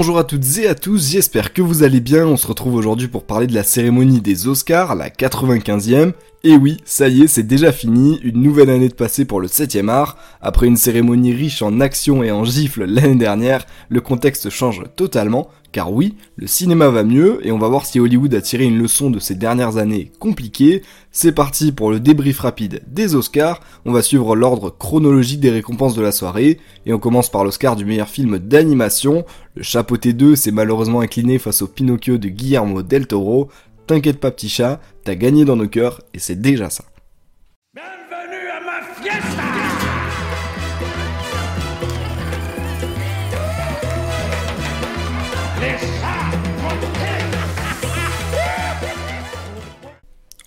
Bonjour à toutes et à tous, j'espère que vous allez bien. On se retrouve aujourd'hui pour parler de la cérémonie des Oscars, la 95e. Et oui, ça y est, c'est déjà fini, une nouvelle année de passé pour le 7ème art. Après une cérémonie riche en action et en gifles l'année dernière, le contexte change totalement, car oui, le cinéma va mieux, et on va voir si Hollywood a tiré une leçon de ces dernières années compliquées. C'est parti pour le débrief rapide des Oscars, on va suivre l'ordre chronologique des récompenses de la soirée, et on commence par l'Oscar du meilleur film d'animation. Le chapeauté 2 s'est malheureusement incliné face au Pinocchio de Guillermo del Toro, T'inquiète pas petit chat, t'as gagné dans nos cœurs et c'est déjà ça.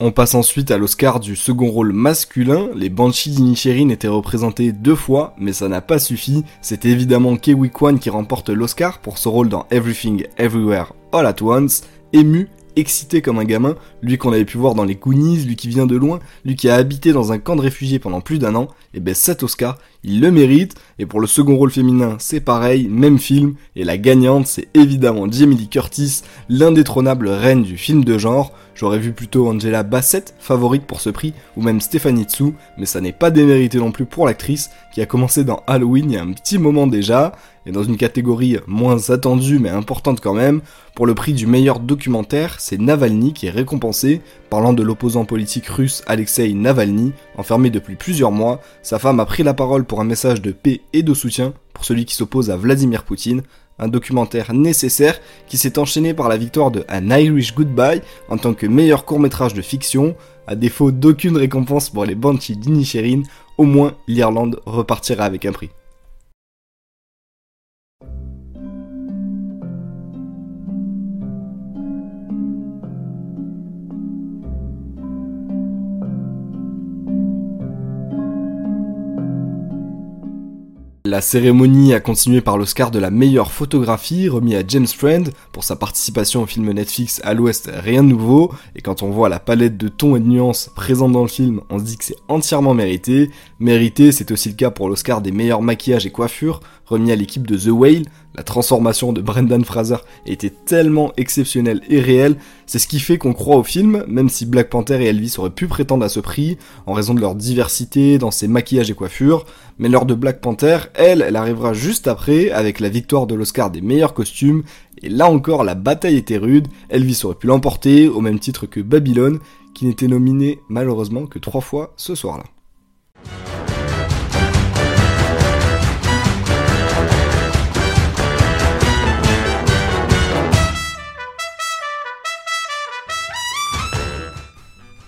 On passe ensuite à l'Oscar du second rôle masculin. Les Banshees d'Inisherin étaient représentés deux fois, mais ça n'a pas suffi. C'est évidemment Kewi Kwan qui remporte l'Oscar pour ce rôle dans Everything Everywhere All at Once. Ému, excité comme un gamin, lui qu'on avait pu voir dans les Goonies, lui qui vient de loin, lui qui a habité dans un camp de réfugiés pendant plus d'un an, et ben cet Oscar, il le mérite, et pour le second rôle féminin, c'est pareil, même film, et la gagnante, c'est évidemment Jamie Curtis, l'indétrônable reine du film de genre, j'aurais vu plutôt Angela Bassett, favorite pour ce prix, ou même Stephanie Tsu, mais ça n'est pas démérité non plus pour l'actrice, qui a commencé dans Halloween il y a un petit moment déjà, et dans une catégorie moins attendue mais importante quand même, pour le prix du meilleur documentaire, c'est Navalny qui est récompensé, parlant de l'opposant politique russe Alexei Navalny, enfermé depuis plusieurs mois, sa femme a pris la parole pour un message de paix et de soutien pour celui qui s'oppose à Vladimir Poutine, un documentaire nécessaire qui s'est enchaîné par la victoire de An Irish Goodbye en tant que meilleur court-métrage de fiction, à défaut d'aucune récompense pour les Banshees d'Inisherin, au moins l'Irlande repartira avec un prix. La cérémonie a continué par l'Oscar de la meilleure photographie remis à James Friend pour sa participation au film Netflix à l'Ouest Rien de nouveau, et quand on voit la palette de tons et de nuances présentes dans le film, on se dit que c'est entièrement mérité. Mérité, c'est aussi le cas pour l'Oscar des meilleurs maquillages et coiffures remis à l'équipe de The Whale, la transformation de Brendan Fraser était tellement exceptionnelle et réelle, c'est ce qui fait qu'on croit au film, même si Black Panther et Elvis auraient pu prétendre à ce prix, en raison de leur diversité dans ses maquillages et coiffures, mais l'heure de Black Panther, elle, elle arrivera juste après, avec la victoire de l'Oscar des meilleurs costumes, et là encore la bataille était rude, Elvis aurait pu l'emporter, au même titre que Babylone, qui n'était nominé malheureusement que trois fois ce soir-là.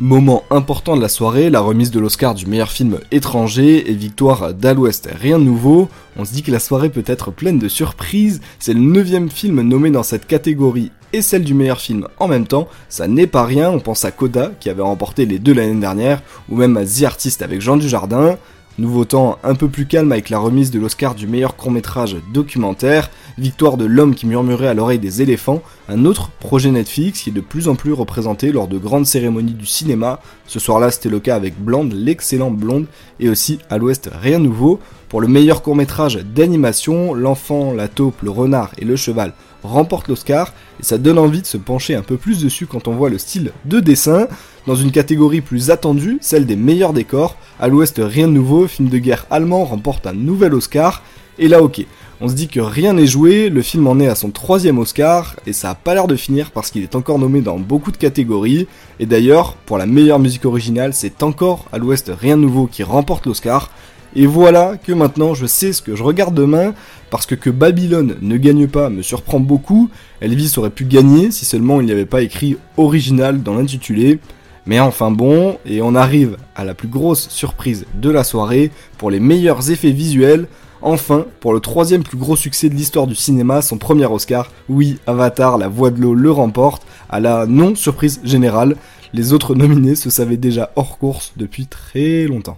Moment important de la soirée, la remise de l'Oscar du meilleur film étranger et victoire d'Al West. Rien de nouveau, on se dit que la soirée peut être pleine de surprises, c'est le neuvième film nommé dans cette catégorie et celle du meilleur film en même temps, ça n'est pas rien, on pense à Coda qui avait remporté les deux l'année dernière, ou même à The Artist avec Jean Dujardin, Nouveau temps un peu plus calme avec la remise de l'Oscar du meilleur court-métrage documentaire, victoire de l'homme qui murmurait à l'oreille des éléphants, un autre projet Netflix qui est de plus en plus représenté lors de grandes cérémonies du cinéma. Ce soir-là, c'était le cas avec Blonde, l'excellent Blonde, et aussi à l'ouest Rien Nouveau. Pour le meilleur court-métrage d'animation, l'enfant, la taupe, le renard et le cheval remportent l'Oscar, et ça donne envie de se pencher un peu plus dessus quand on voit le style de dessin. Dans une catégorie plus attendue, celle des meilleurs décors, à l'ouest rien de nouveau, film de guerre allemand remporte un nouvel Oscar, et là ok, on se dit que rien n'est joué, le film en est à son troisième Oscar, et ça a pas l'air de finir parce qu'il est encore nommé dans beaucoup de catégories, et d'ailleurs, pour la meilleure musique originale, c'est encore à l'ouest rien de nouveau qui remporte l'Oscar, et voilà que maintenant je sais ce que je regarde demain, parce que que Babylone ne gagne pas me surprend beaucoup, Elvis aurait pu gagner si seulement il n'y avait pas écrit original dans l'intitulé, mais enfin bon, et on arrive à la plus grosse surprise de la soirée, pour les meilleurs effets visuels, enfin, pour le troisième plus gros succès de l'histoire du cinéma, son premier Oscar, oui, Avatar, la voix de l'eau le remporte, à la non-surprise générale, les autres nominés se savaient déjà hors course depuis très longtemps.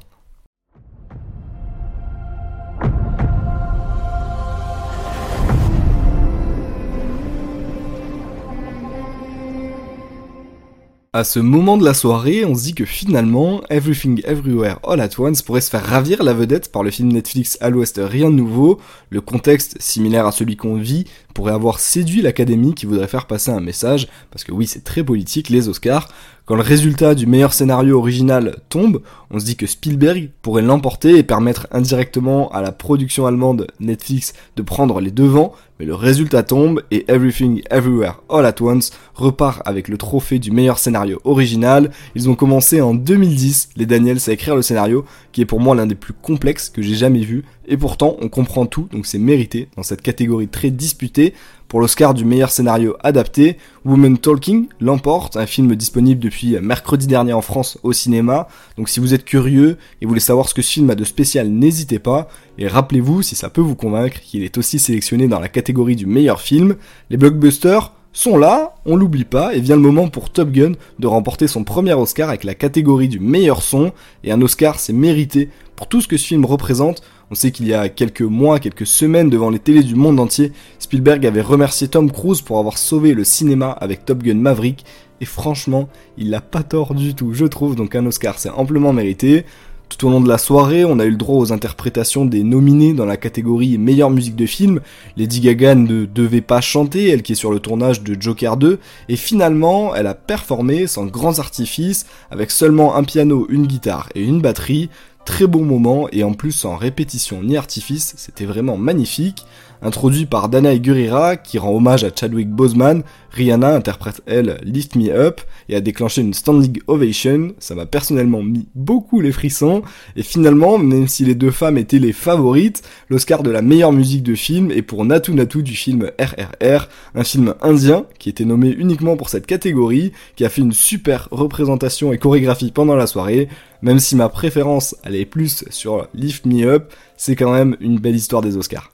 À ce moment de la soirée, on se dit que finalement, Everything Everywhere All at Once pourrait se faire ravir la vedette par le film Netflix à l'Ouest Rien de Nouveau. Le contexte, similaire à celui qu'on vit, pourrait avoir séduit l'académie qui voudrait faire passer un message, parce que oui, c'est très politique, les Oscars. Quand le résultat du meilleur scénario original tombe, on se dit que Spielberg pourrait l'emporter et permettre indirectement à la production allemande Netflix de prendre les devants, mais le résultat tombe et Everything Everywhere All at Once repart avec le trophée du meilleur scénario original. Ils ont commencé en 2010, les Daniels, à écrire le scénario, qui est pour moi l'un des plus complexes que j'ai jamais vu, et pourtant on comprend tout, donc c'est mérité dans cette catégorie très disputée. Pour l'Oscar du meilleur scénario adapté, Woman Talking l'emporte, un film disponible depuis mercredi dernier en France au cinéma. Donc si vous êtes curieux et voulez savoir ce que ce film a de spécial, n'hésitez pas. Et rappelez-vous, si ça peut vous convaincre, qu'il est aussi sélectionné dans la catégorie du meilleur film. Les blockbusters sont là, on l'oublie pas, et vient le moment pour Top Gun de remporter son premier Oscar avec la catégorie du meilleur son, et un Oscar c'est mérité pour tout ce que ce film représente, on sait qu'il y a quelques mois, quelques semaines devant les télés du monde entier, Spielberg avait remercié Tom Cruise pour avoir sauvé le cinéma avec Top Gun Maverick, et franchement, il l'a pas tort du tout, je trouve, donc un Oscar c'est amplement mérité. Tout au long de la soirée, on a eu le droit aux interprétations des nominés dans la catégorie meilleure musique de film. Lady Gaga ne devait pas chanter, elle qui est sur le tournage de Joker 2, et finalement, elle a performé sans grands artifices, avec seulement un piano, une guitare et une batterie, Très bon moment et en plus sans répétition ni artifice, c'était vraiment magnifique. Introduit par Danae Gurira qui rend hommage à Chadwick Boseman, Rihanna interprète elle Lift Me Up et a déclenché une standing ovation. Ça m'a personnellement mis beaucoup les frissons. Et finalement, même si les deux femmes étaient les favorites, l'Oscar de la meilleure musique de film est pour Natu Natu du film RRR, un film indien qui était nommé uniquement pour cette catégorie, qui a fait une super représentation et chorégraphie pendant la soirée. Même si ma préférence allait plus sur Lift Me Up, c'est quand même une belle histoire des Oscars.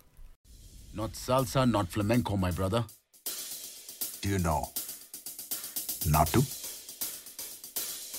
Not salsa, not flamenco, my brother. Do you know? Natu?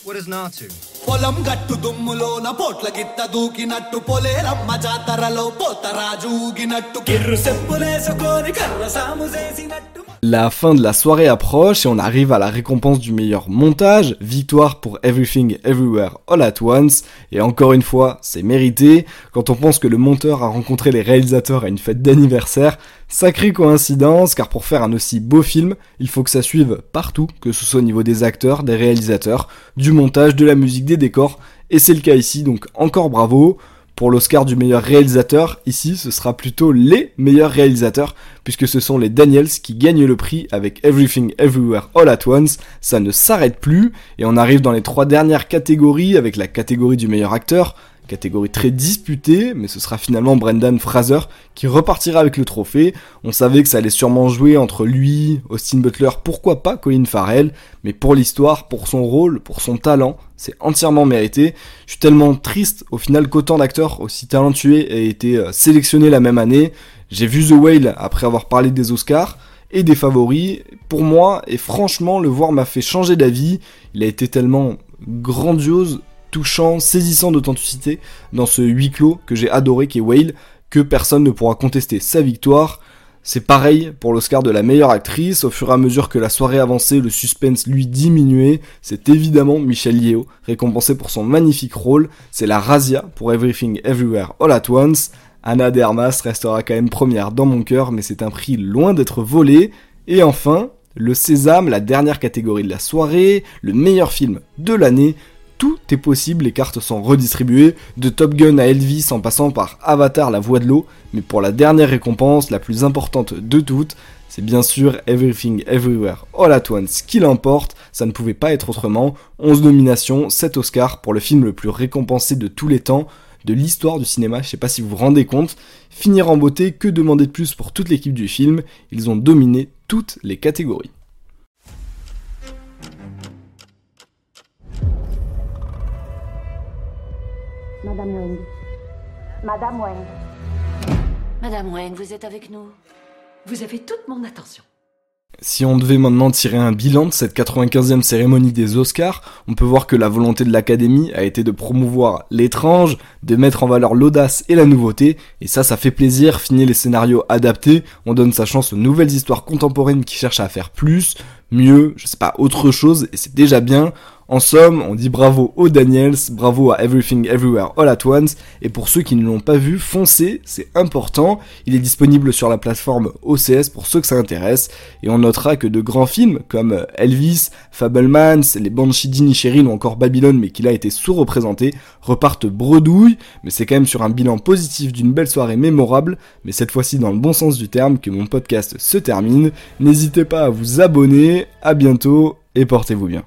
What is Natu? పొలం గట్టు దుమ్ములోన పోట్ల గిత్త దూకినట్టు పొలేరమ్మ జాతరలో పోతరాజు ఊగినట్టు కిర్రు సెప్పులేసుకొని కర్ర సాము చేసినట్టు la fin de la soirée approche et on arrive à la récompense du meilleur montage, victoire pour Everything Everywhere All at Once, et encore une fois, c'est mérité, quand on pense que le monteur a rencontré les réalisateurs à une fête d'anniversaire, sacrée coïncidence, car pour faire un aussi beau film, il faut que ça suive partout, que ce soit au niveau des acteurs, des réalisateurs, du montage, de la musique, des décors, et c'est le cas ici, donc encore bravo, pour l'Oscar du meilleur réalisateur, ici ce sera plutôt les meilleurs réalisateurs, puisque ce sont les Daniels qui gagnent le prix avec Everything Everywhere All at Once, ça ne s'arrête plus, et on arrive dans les trois dernières catégories avec la catégorie du meilleur acteur, catégorie très disputée, mais ce sera finalement Brendan Fraser qui repartira avec le trophée. On savait que ça allait sûrement jouer entre lui, Austin Butler, pourquoi pas Colin Farrell, mais pour l'histoire, pour son rôle, pour son talent, c'est entièrement mérité. Je suis tellement triste au final qu'autant d'acteurs aussi talentueux aient été euh, sélectionnés la même année. J'ai vu The Whale après avoir parlé des Oscars et des favoris. Pour moi, et franchement, le voir m'a fait changer d'avis. Il a été tellement grandiose, touchant, saisissant d'authenticité dans ce huis clos que j'ai adoré qui est Whale, que personne ne pourra contester. Sa victoire. C'est pareil pour l'Oscar de la meilleure actrice, au fur et à mesure que la soirée avançait, le suspense lui diminuait, c'est évidemment Michelle Yeoh, récompensée pour son magnifique rôle, c'est la Razia pour Everything Everywhere All at Once, Anna de Armas restera quand même première dans mon cœur, mais c'est un prix loin d'être volé, et enfin, le Sésame, la dernière catégorie de la soirée, le meilleur film de l'année, tout est possible, les cartes sont redistribuées, de Top Gun à Elvis en passant par Avatar la voix de l'eau, mais pour la dernière récompense, la plus importante de toutes, c'est bien sûr Everything Everywhere All at Once qui l'emporte, ça ne pouvait pas être autrement, 11 nominations, 7 Oscars pour le film le plus récompensé de tous les temps, de l'histoire du cinéma, je sais pas si vous vous rendez compte, finir en beauté, que demander de plus pour toute l'équipe du film, ils ont dominé toutes les catégories. Madame Wang. Madame Wang. Madame Wang, vous êtes avec nous Vous avez toute mon attention. Si on devait maintenant tirer un bilan de cette 95e cérémonie des Oscars, on peut voir que la volonté de l'Académie a été de promouvoir l'étrange, de mettre en valeur l'audace et la nouveauté, et ça ça fait plaisir, finir les scénarios adaptés, on donne sa chance aux nouvelles histoires contemporaines qui cherchent à faire plus, mieux, je sais pas, autre chose, et c'est déjà bien, en somme, on dit bravo aux Daniels, bravo à Everything Everywhere All at Once, et pour ceux qui ne l'ont pas vu, foncez, c'est important. Il est disponible sur la plateforme OCS pour ceux que ça intéresse, et on notera que de grands films comme Elvis, Fablemans, les Banshee d'Inisherin ou encore Babylone, mais qu'il a été sous-représenté, repartent bredouille, mais c'est quand même sur un bilan positif d'une belle soirée mémorable, mais cette fois-ci dans le bon sens du terme que mon podcast se termine. N'hésitez pas à vous abonner, à bientôt, et portez-vous bien.